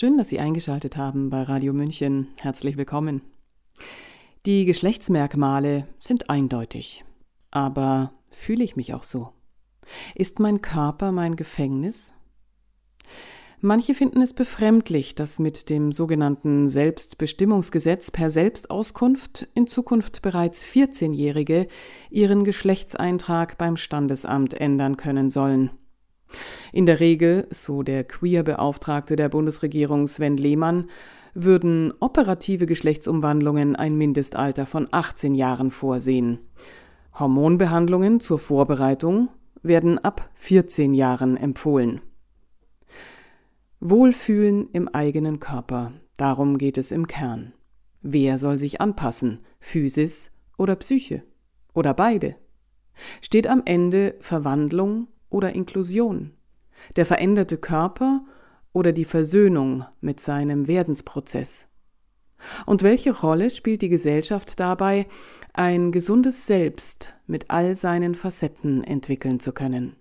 Schön, dass Sie eingeschaltet haben bei Radio München. Herzlich willkommen. Die Geschlechtsmerkmale sind eindeutig. Aber fühle ich mich auch so? Ist mein Körper mein Gefängnis? Manche finden es befremdlich, dass mit dem sogenannten Selbstbestimmungsgesetz per Selbstauskunft in Zukunft bereits 14-Jährige ihren Geschlechtseintrag beim Standesamt ändern können sollen. In der Regel, so der Queer-Beauftragte der Bundesregierung Sven Lehmann, würden operative Geschlechtsumwandlungen ein Mindestalter von 18 Jahren vorsehen. Hormonbehandlungen zur Vorbereitung werden ab 14 Jahren empfohlen. Wohlfühlen im eigenen Körper, darum geht es im Kern. Wer soll sich anpassen, Physis oder Psyche? Oder beide? Steht am Ende Verwandlung oder Inklusion, der veränderte Körper oder die Versöhnung mit seinem Werdensprozess? Und welche Rolle spielt die Gesellschaft dabei, ein gesundes Selbst mit all seinen Facetten entwickeln zu können?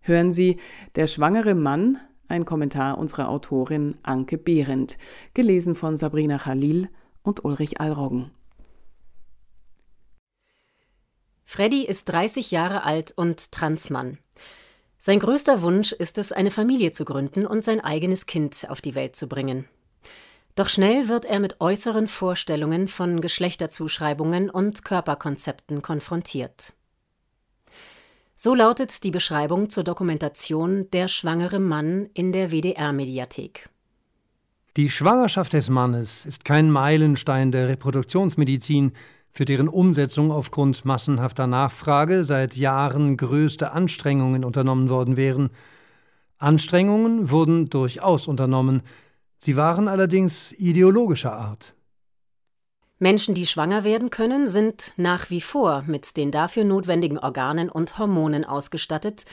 Hören Sie Der schwangere Mann, ein Kommentar unserer Autorin Anke Behrendt, gelesen von Sabrina Khalil und Ulrich Allroggen. Freddy ist 30 Jahre alt und Transmann. Sein größter Wunsch ist es, eine Familie zu gründen und sein eigenes Kind auf die Welt zu bringen. Doch schnell wird er mit äußeren Vorstellungen von Geschlechterzuschreibungen und Körperkonzepten konfrontiert. So lautet die Beschreibung zur Dokumentation Der schwangere Mann in der WDR-Mediathek. Die Schwangerschaft des Mannes ist kein Meilenstein der Reproduktionsmedizin, für deren Umsetzung aufgrund massenhafter Nachfrage seit Jahren größte Anstrengungen unternommen worden wären. Anstrengungen wurden durchaus unternommen, sie waren allerdings ideologischer Art. Menschen, die schwanger werden können, sind nach wie vor mit den dafür notwendigen Organen und Hormonen ausgestattet,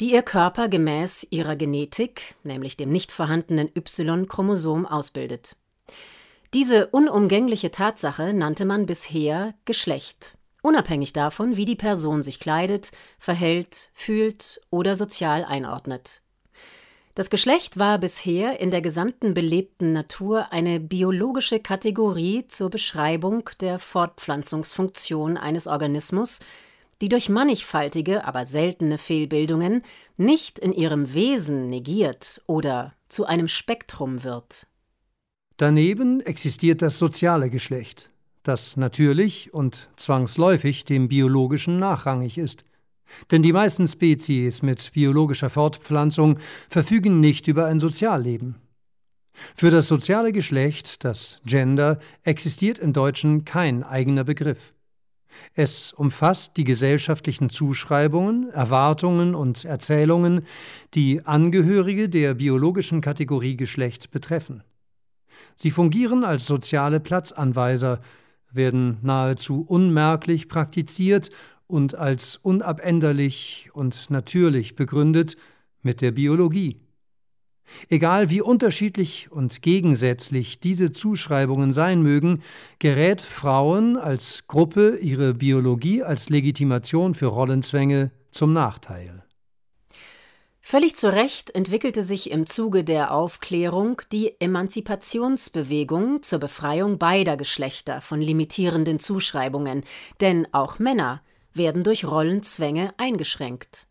die ihr Körper gemäß ihrer Genetik, nämlich dem nicht vorhandenen Y-Chromosom, ausbildet. Diese unumgängliche Tatsache nannte man bisher Geschlecht, unabhängig davon, wie die Person sich kleidet, verhält, fühlt oder sozial einordnet. Das Geschlecht war bisher in der gesamten belebten Natur eine biologische Kategorie zur Beschreibung der Fortpflanzungsfunktion eines Organismus, die durch mannigfaltige, aber seltene Fehlbildungen nicht in ihrem Wesen negiert oder zu einem Spektrum wird. Daneben existiert das soziale Geschlecht, das natürlich und zwangsläufig dem biologischen nachrangig ist. Denn die meisten Spezies mit biologischer Fortpflanzung verfügen nicht über ein Sozialleben. Für das soziale Geschlecht, das Gender, existiert im Deutschen kein eigener Begriff. Es umfasst die gesellschaftlichen Zuschreibungen, Erwartungen und Erzählungen, die Angehörige der biologischen Kategorie Geschlecht betreffen. Sie fungieren als soziale Platzanweiser, werden nahezu unmerklich praktiziert und als unabänderlich und natürlich begründet mit der Biologie. Egal wie unterschiedlich und gegensätzlich diese Zuschreibungen sein mögen, gerät Frauen als Gruppe ihre Biologie als Legitimation für Rollenzwänge zum Nachteil. Völlig zu Recht entwickelte sich im Zuge der Aufklärung die Emanzipationsbewegung zur Befreiung beider Geschlechter von limitierenden Zuschreibungen, denn auch Männer werden durch Rollenzwänge eingeschränkt.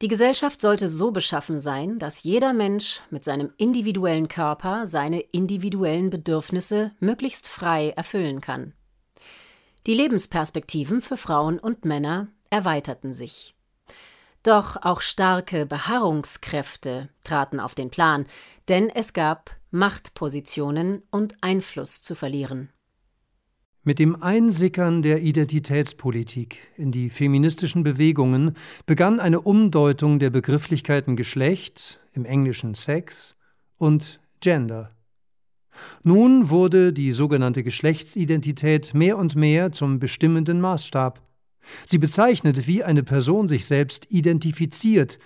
Die Gesellschaft sollte so beschaffen sein, dass jeder Mensch mit seinem individuellen Körper seine individuellen Bedürfnisse möglichst frei erfüllen kann. Die Lebensperspektiven für Frauen und Männer erweiterten sich. Doch auch starke Beharrungskräfte traten auf den Plan, denn es gab Machtpositionen und Einfluss zu verlieren. Mit dem Einsickern der Identitätspolitik in die feministischen Bewegungen begann eine Umdeutung der Begrifflichkeiten Geschlecht, im Englischen Sex, und Gender. Nun wurde die sogenannte Geschlechtsidentität mehr und mehr zum bestimmenden Maßstab. Sie bezeichnet, wie eine Person sich selbst identifiziert,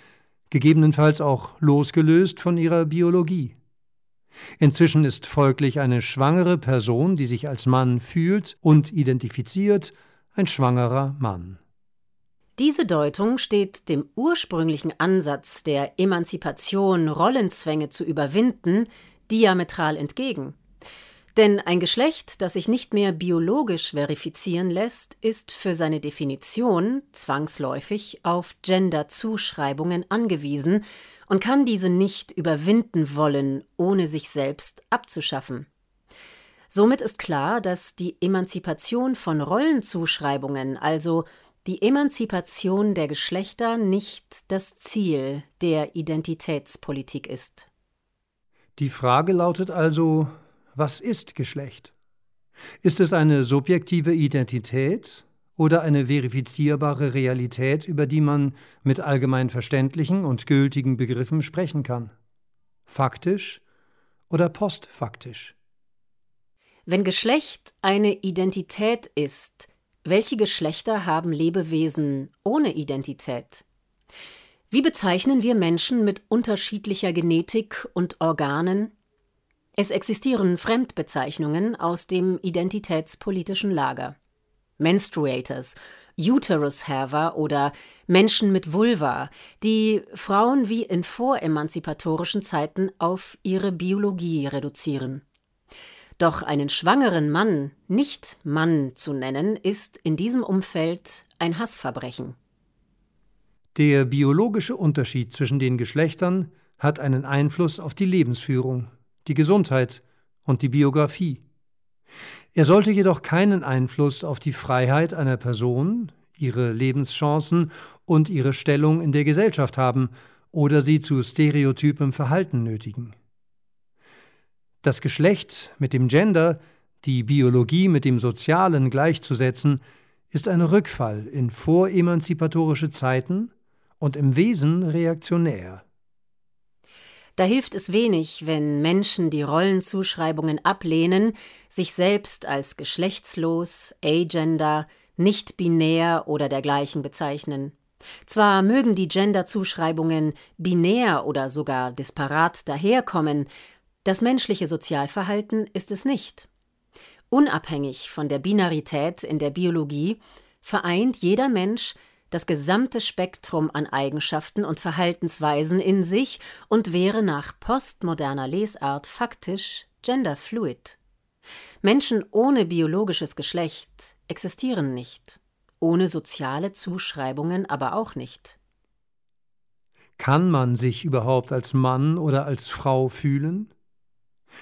gegebenenfalls auch losgelöst von ihrer Biologie. Inzwischen ist folglich eine schwangere Person, die sich als Mann fühlt und identifiziert, ein schwangerer Mann. Diese Deutung steht dem ursprünglichen Ansatz der Emanzipation, Rollenzwänge zu überwinden, diametral entgegen. Denn ein Geschlecht, das sich nicht mehr biologisch verifizieren lässt, ist für seine Definition zwangsläufig auf Gender-Zuschreibungen angewiesen und kann diese nicht überwinden wollen, ohne sich selbst abzuschaffen. Somit ist klar, dass die Emanzipation von Rollenzuschreibungen, also die Emanzipation der Geschlechter, nicht das Ziel der Identitätspolitik ist. Die Frage lautet also, was ist Geschlecht? Ist es eine subjektive Identität oder eine verifizierbare Realität, über die man mit allgemein verständlichen und gültigen Begriffen sprechen kann? Faktisch oder postfaktisch? Wenn Geschlecht eine Identität ist, welche Geschlechter haben Lebewesen ohne Identität? Wie bezeichnen wir Menschen mit unterschiedlicher Genetik und Organen, es existieren Fremdbezeichnungen aus dem identitätspolitischen Lager. Menstruators, Uterus-Haver oder Menschen mit Vulva, die Frauen wie in voremanzipatorischen Zeiten auf ihre Biologie reduzieren. Doch einen schwangeren Mann nicht Mann zu nennen, ist in diesem Umfeld ein Hassverbrechen. Der biologische Unterschied zwischen den Geschlechtern hat einen Einfluss auf die Lebensführung die Gesundheit und die Biografie. Er sollte jedoch keinen Einfluss auf die Freiheit einer Person, ihre Lebenschancen und ihre Stellung in der Gesellschaft haben oder sie zu stereotypem Verhalten nötigen. Das Geschlecht mit dem Gender, die Biologie mit dem Sozialen gleichzusetzen, ist ein Rückfall in voremanzipatorische Zeiten und im Wesen reaktionär. Da hilft es wenig, wenn Menschen die Rollenzuschreibungen ablehnen, sich selbst als geschlechtslos, agender, nicht binär oder dergleichen bezeichnen. Zwar mögen die Gender-Zuschreibungen binär oder sogar disparat daherkommen, das menschliche Sozialverhalten ist es nicht. Unabhängig von der Binarität in der Biologie vereint jeder Mensch das gesamte Spektrum an Eigenschaften und Verhaltensweisen in sich und wäre nach postmoderner Lesart faktisch genderfluid. Menschen ohne biologisches Geschlecht existieren nicht, ohne soziale Zuschreibungen aber auch nicht. Kann man sich überhaupt als Mann oder als Frau fühlen?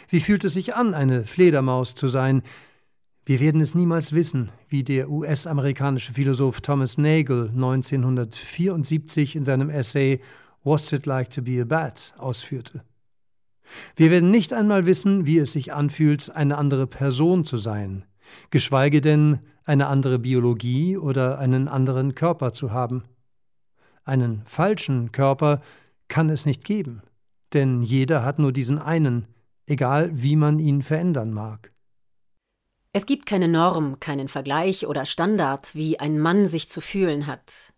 Wie fühlt es sich an, eine Fledermaus zu sein, wir werden es niemals wissen, wie der US-amerikanische Philosoph Thomas Nagel 1974 in seinem Essay What's It Like to Be a Bat ausführte. Wir werden nicht einmal wissen, wie es sich anfühlt, eine andere Person zu sein, geschweige denn eine andere Biologie oder einen anderen Körper zu haben. Einen falschen Körper kann es nicht geben, denn jeder hat nur diesen einen, egal wie man ihn verändern mag. Es gibt keine Norm, keinen Vergleich oder Standard, wie ein Mann sich zu fühlen hat.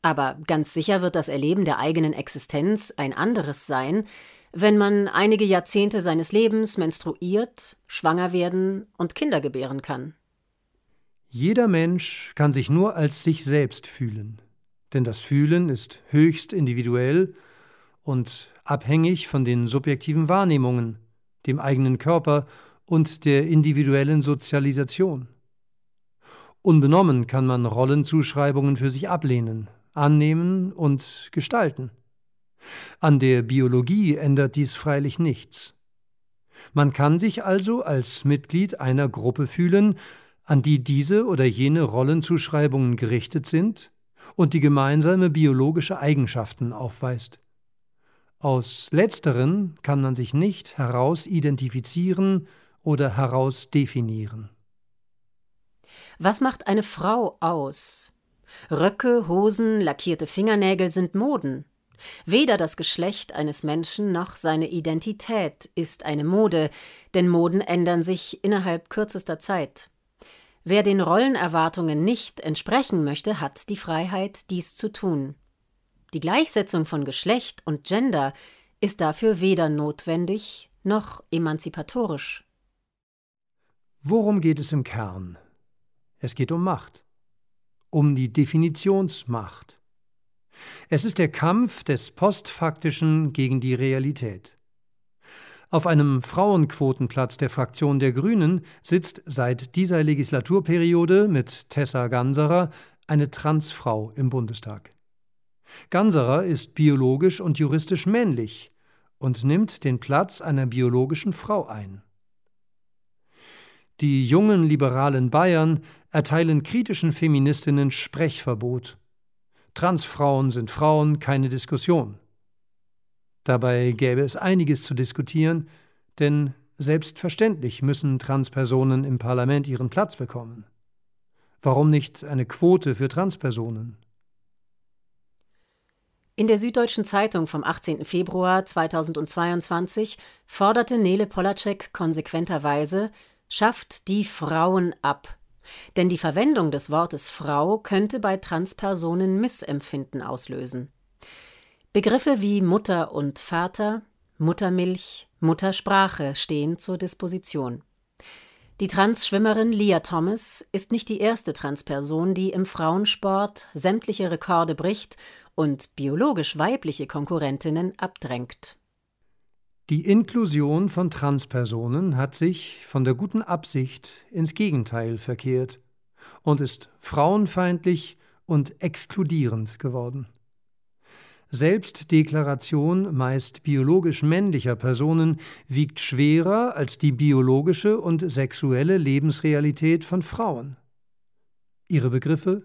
Aber ganz sicher wird das Erleben der eigenen Existenz ein anderes sein, wenn man einige Jahrzehnte seines Lebens menstruiert, schwanger werden und Kinder gebären kann. Jeder Mensch kann sich nur als sich selbst fühlen, denn das Fühlen ist höchst individuell und abhängig von den subjektiven Wahrnehmungen, dem eigenen Körper und der individuellen Sozialisation. Unbenommen kann man Rollenzuschreibungen für sich ablehnen, annehmen und gestalten. An der Biologie ändert dies freilich nichts. Man kann sich also als Mitglied einer Gruppe fühlen, an die diese oder jene Rollenzuschreibungen gerichtet sind und die gemeinsame biologische Eigenschaften aufweist. Aus letzteren kann man sich nicht heraus identifizieren oder herausdefinieren. Was macht eine Frau aus? Röcke, Hosen, lackierte Fingernägel sind Moden. Weder das Geschlecht eines Menschen noch seine Identität ist eine Mode, denn Moden ändern sich innerhalb kürzester Zeit. Wer den Rollenerwartungen nicht entsprechen möchte, hat die Freiheit, dies zu tun. Die Gleichsetzung von Geschlecht und Gender ist dafür weder notwendig noch emanzipatorisch. Worum geht es im Kern? Es geht um Macht. um die Definitionsmacht. Es ist der Kampf des Postfaktischen gegen die Realität. Auf einem Frauenquotenplatz der Fraktion der Grünen sitzt seit dieser Legislaturperiode mit Tessa Ganserer eine Transfrau im Bundestag. Ganserer ist biologisch und juristisch männlich und nimmt den Platz einer biologischen Frau ein. Die jungen liberalen Bayern erteilen kritischen Feministinnen Sprechverbot. Transfrauen sind Frauen, keine Diskussion. Dabei gäbe es einiges zu diskutieren, denn selbstverständlich müssen Transpersonen im Parlament ihren Platz bekommen. Warum nicht eine Quote für Transpersonen? In der Süddeutschen Zeitung vom 18. Februar 2022 forderte Nele Polacek konsequenterweise, schafft die Frauen ab. Denn die Verwendung des Wortes Frau könnte bei Transpersonen Missempfinden auslösen. Begriffe wie Mutter und Vater, Muttermilch, Muttersprache stehen zur Disposition. Die Trans-Schwimmerin Lia Thomas ist nicht die erste Transperson, die im Frauensport sämtliche Rekorde bricht und biologisch weibliche Konkurrentinnen abdrängt. Die Inklusion von Transpersonen hat sich von der guten Absicht ins Gegenteil verkehrt und ist frauenfeindlich und exkludierend geworden. Selbstdeklaration meist biologisch männlicher Personen wiegt schwerer als die biologische und sexuelle Lebensrealität von Frauen. Ihre Begriffe,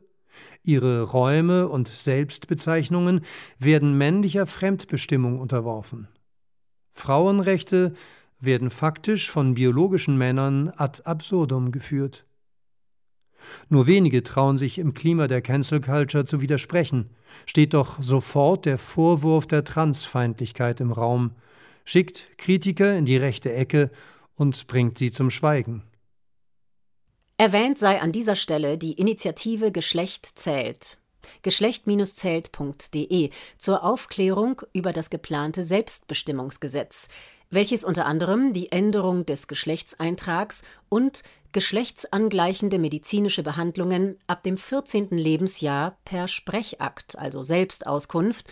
ihre Räume und Selbstbezeichnungen werden männlicher Fremdbestimmung unterworfen. Frauenrechte werden faktisch von biologischen Männern ad absurdum geführt. Nur wenige trauen sich im Klima der Cancel Culture zu widersprechen, steht doch sofort der Vorwurf der Transfeindlichkeit im Raum, schickt Kritiker in die rechte Ecke und bringt sie zum Schweigen. Erwähnt sei an dieser Stelle die Initiative Geschlecht zählt. Geschlecht-zählt.de zur Aufklärung über das geplante Selbstbestimmungsgesetz, welches unter anderem die Änderung des Geschlechtseintrags und geschlechtsangleichende medizinische Behandlungen ab dem 14. Lebensjahr per Sprechakt, also Selbstauskunft,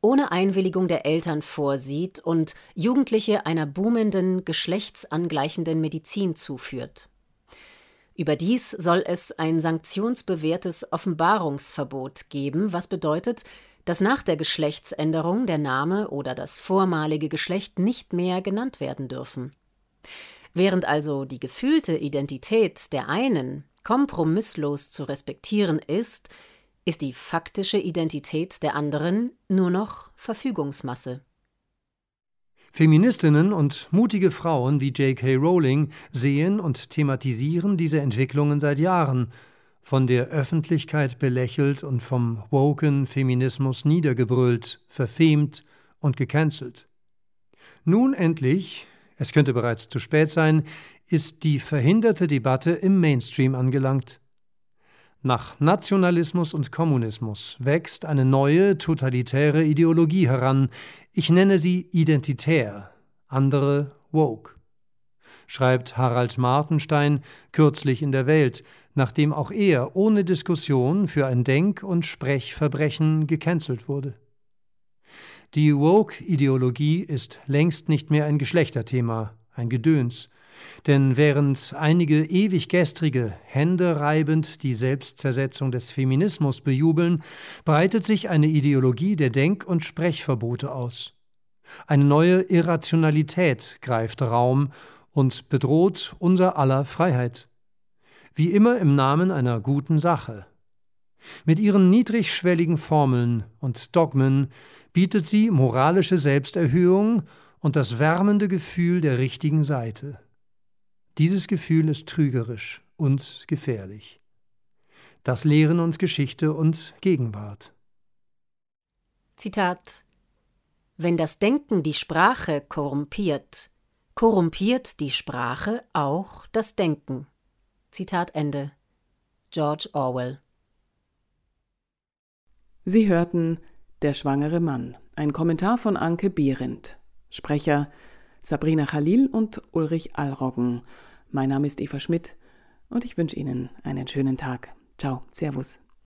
ohne Einwilligung der Eltern vorsieht und Jugendliche einer boomenden geschlechtsangleichenden Medizin zuführt. Überdies soll es ein sanktionsbewährtes Offenbarungsverbot geben, was bedeutet, dass nach der Geschlechtsänderung der Name oder das vormalige Geschlecht nicht mehr genannt werden dürfen. Während also die gefühlte Identität der einen kompromisslos zu respektieren ist, ist die faktische Identität der anderen nur noch Verfügungsmasse. Feministinnen und mutige Frauen wie J.K. Rowling sehen und thematisieren diese Entwicklungen seit Jahren, von der Öffentlichkeit belächelt und vom woken Feminismus niedergebrüllt, verfemt und gecancelt. Nun endlich, es könnte bereits zu spät sein, ist die verhinderte Debatte im Mainstream angelangt. Nach Nationalismus und Kommunismus wächst eine neue totalitäre Ideologie heran. Ich nenne sie identitär, andere woke. Schreibt Harald Martenstein kürzlich in der Welt, nachdem auch er ohne Diskussion für ein Denk- und Sprechverbrechen gecancelt wurde. Die Woke-Ideologie ist längst nicht mehr ein Geschlechterthema, ein Gedöns, denn während einige ewig gestrige, händereibend die Selbstzersetzung des Feminismus bejubeln, breitet sich eine Ideologie der Denk- und Sprechverbote aus. Eine neue Irrationalität greift Raum und bedroht unser aller Freiheit. Wie immer im Namen einer guten Sache. Mit ihren niedrigschwelligen Formeln und Dogmen bietet sie moralische Selbsterhöhung und das wärmende Gefühl der richtigen Seite. Dieses Gefühl ist trügerisch und gefährlich. Das lehren uns Geschichte und Gegenwart. Zitat Wenn das Denken die Sprache korrumpiert, korrumpiert die Sprache auch das Denken. Zitat Ende. George Orwell. Sie hörten Der schwangere Mann, ein Kommentar von Anke Behrendt. Sprecher Sabrina Khalil und Ulrich Allroggen. Mein Name ist Eva Schmidt und ich wünsche Ihnen einen schönen Tag. Ciao, Servus.